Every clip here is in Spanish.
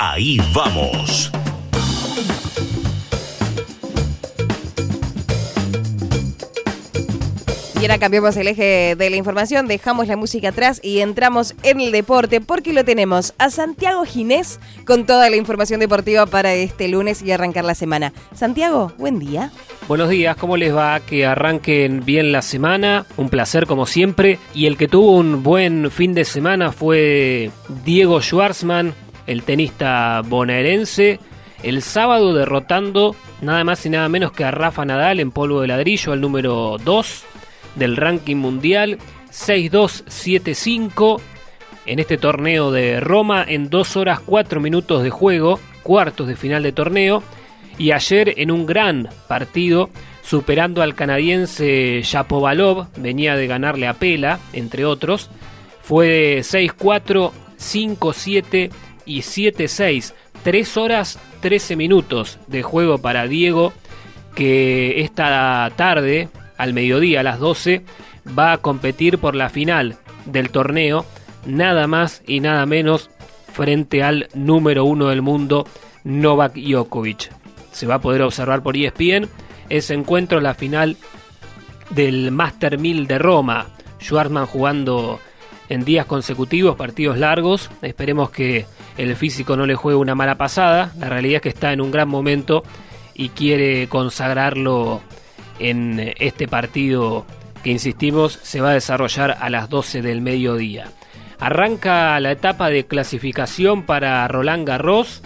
Ahí vamos. Y ahora cambiamos el eje de la información, dejamos la música atrás y entramos en el deporte porque lo tenemos a Santiago Ginés con toda la información deportiva para este lunes y arrancar la semana. Santiago, buen día. Buenos días, ¿cómo les va? Que arranquen bien la semana, un placer como siempre. Y el que tuvo un buen fin de semana fue Diego Schwartzman, el tenista bonaerense, el sábado derrotando nada más y nada menos que a Rafa Nadal en polvo de ladrillo, al número 2 del ranking mundial, 6-2-7-5 en este torneo de Roma en 2 horas 4 minutos de juego, cuartos de final de torneo, y ayer en un gran partido superando al canadiense Shapovalov, venía de ganarle a Pela, entre otros, fue 6-4, 5-7 y 7-6, 3 horas 13 minutos de juego para Diego, que esta tarde al mediodía, a las 12, va a competir por la final del torneo, nada más y nada menos frente al número uno del mundo, Novak Djokovic. Se va a poder observar por ESPN ese encuentro, la final del Master 1000 de Roma. Schwarzman jugando en días consecutivos, partidos largos. Esperemos que el físico no le juegue una mala pasada. La realidad es que está en un gran momento y quiere consagrarlo en este partido que insistimos se va a desarrollar a las 12 del mediodía. Arranca la etapa de clasificación para Roland Garros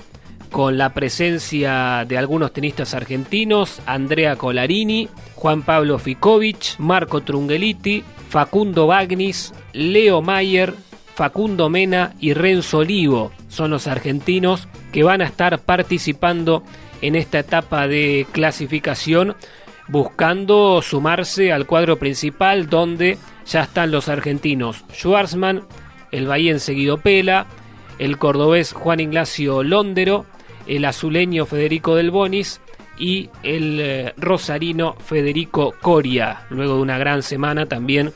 con la presencia de algunos tenistas argentinos, Andrea Colarini, Juan Pablo Ficovich, Marco Trungeliti, Facundo Bagnis, Leo Mayer, Facundo Mena y Renzo Olivo son los argentinos que van a estar participando en esta etapa de clasificación buscando sumarse al cuadro principal donde ya están los argentinos Schwarzman, el bahiense Guido Pela, el cordobés Juan Ignacio Londero, el azuleño Federico Del Bonis y el eh, rosarino Federico Coria. Luego de una gran semana también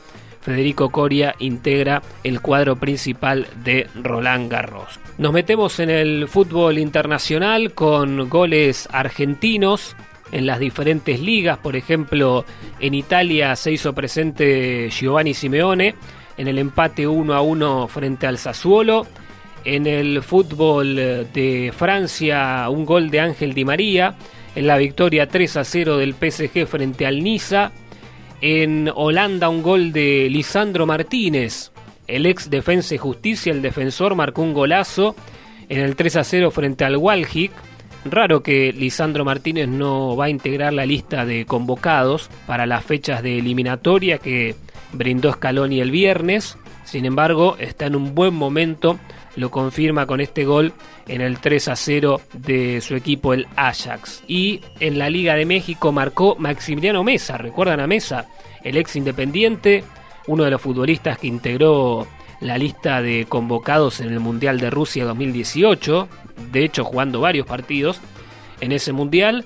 Federico Coria integra el cuadro principal de Roland Garros. Nos metemos en el fútbol internacional con goles argentinos en las diferentes ligas. Por ejemplo, en Italia se hizo presente Giovanni Simeone en el empate 1 a 1 frente al Sassuolo. En el fútbol de Francia, un gol de Ángel Di María. En la victoria 3 a 0 del PSG frente al Niza. En Holanda, un gol de Lisandro Martínez. El ex Defensa y Justicia, el defensor, marcó un golazo en el 3 a 0 frente al Walhik. Raro que Lisandro Martínez no va a integrar la lista de convocados para las fechas de eliminatoria que brindó Scaloni el viernes. Sin embargo, está en un buen momento, lo confirma con este gol en el 3 a 0 de su equipo, el Ajax. Y en la Liga de México marcó Maximiliano Mesa, recuerdan a Mesa, el ex independiente, uno de los futbolistas que integró la lista de convocados en el Mundial de Rusia 2018, de hecho jugando varios partidos en ese Mundial.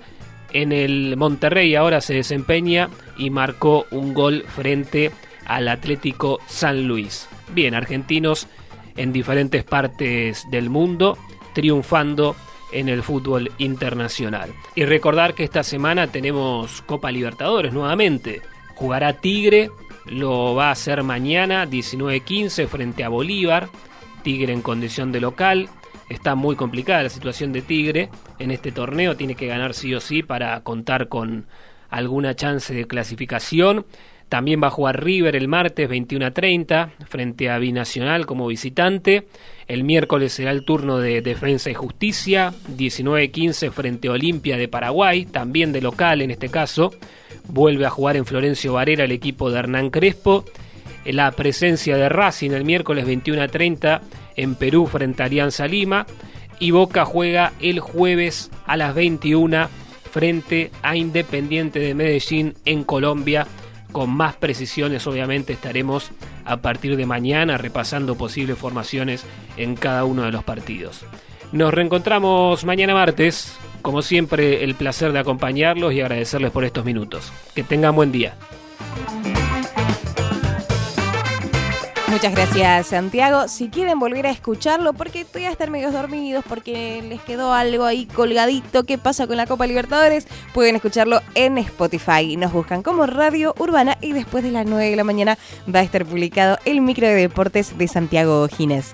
En el Monterrey ahora se desempeña y marcó un gol frente al Atlético San Luis. Bien, argentinos en diferentes partes del mundo triunfando en el fútbol internacional. Y recordar que esta semana tenemos Copa Libertadores nuevamente. Jugará Tigre lo va a hacer mañana 19-15 frente a Bolívar. Tigre en condición de local. Está muy complicada la situación de Tigre en este torneo. Tiene que ganar sí o sí para contar con alguna chance de clasificación. También va a jugar River el martes 21 a 30 frente a Binacional como visitante. El miércoles será el turno de Defensa y Justicia, 19-15 frente a Olimpia de Paraguay, también de local en este caso. Vuelve a jugar en Florencio Varela el equipo de Hernán Crespo. La presencia de Racing el miércoles 21 a 30 en Perú frente a Alianza Lima. Y Boca juega el jueves a las 21 frente a Independiente de Medellín en Colombia con más precisiones obviamente estaremos a partir de mañana repasando posibles formaciones en cada uno de los partidos. Nos reencontramos mañana martes. Como siempre, el placer de acompañarlos y agradecerles por estos minutos. Que tengan buen día. Muchas gracias, Santiago. Si quieren volver a escucharlo, porque estoy a estar medio dormidos, porque les quedó algo ahí colgadito, ¿qué pasa con la Copa Libertadores? Pueden escucharlo en Spotify. Nos buscan como Radio Urbana y después de las 9 de la mañana va a estar publicado el micro de deportes de Santiago Ginés.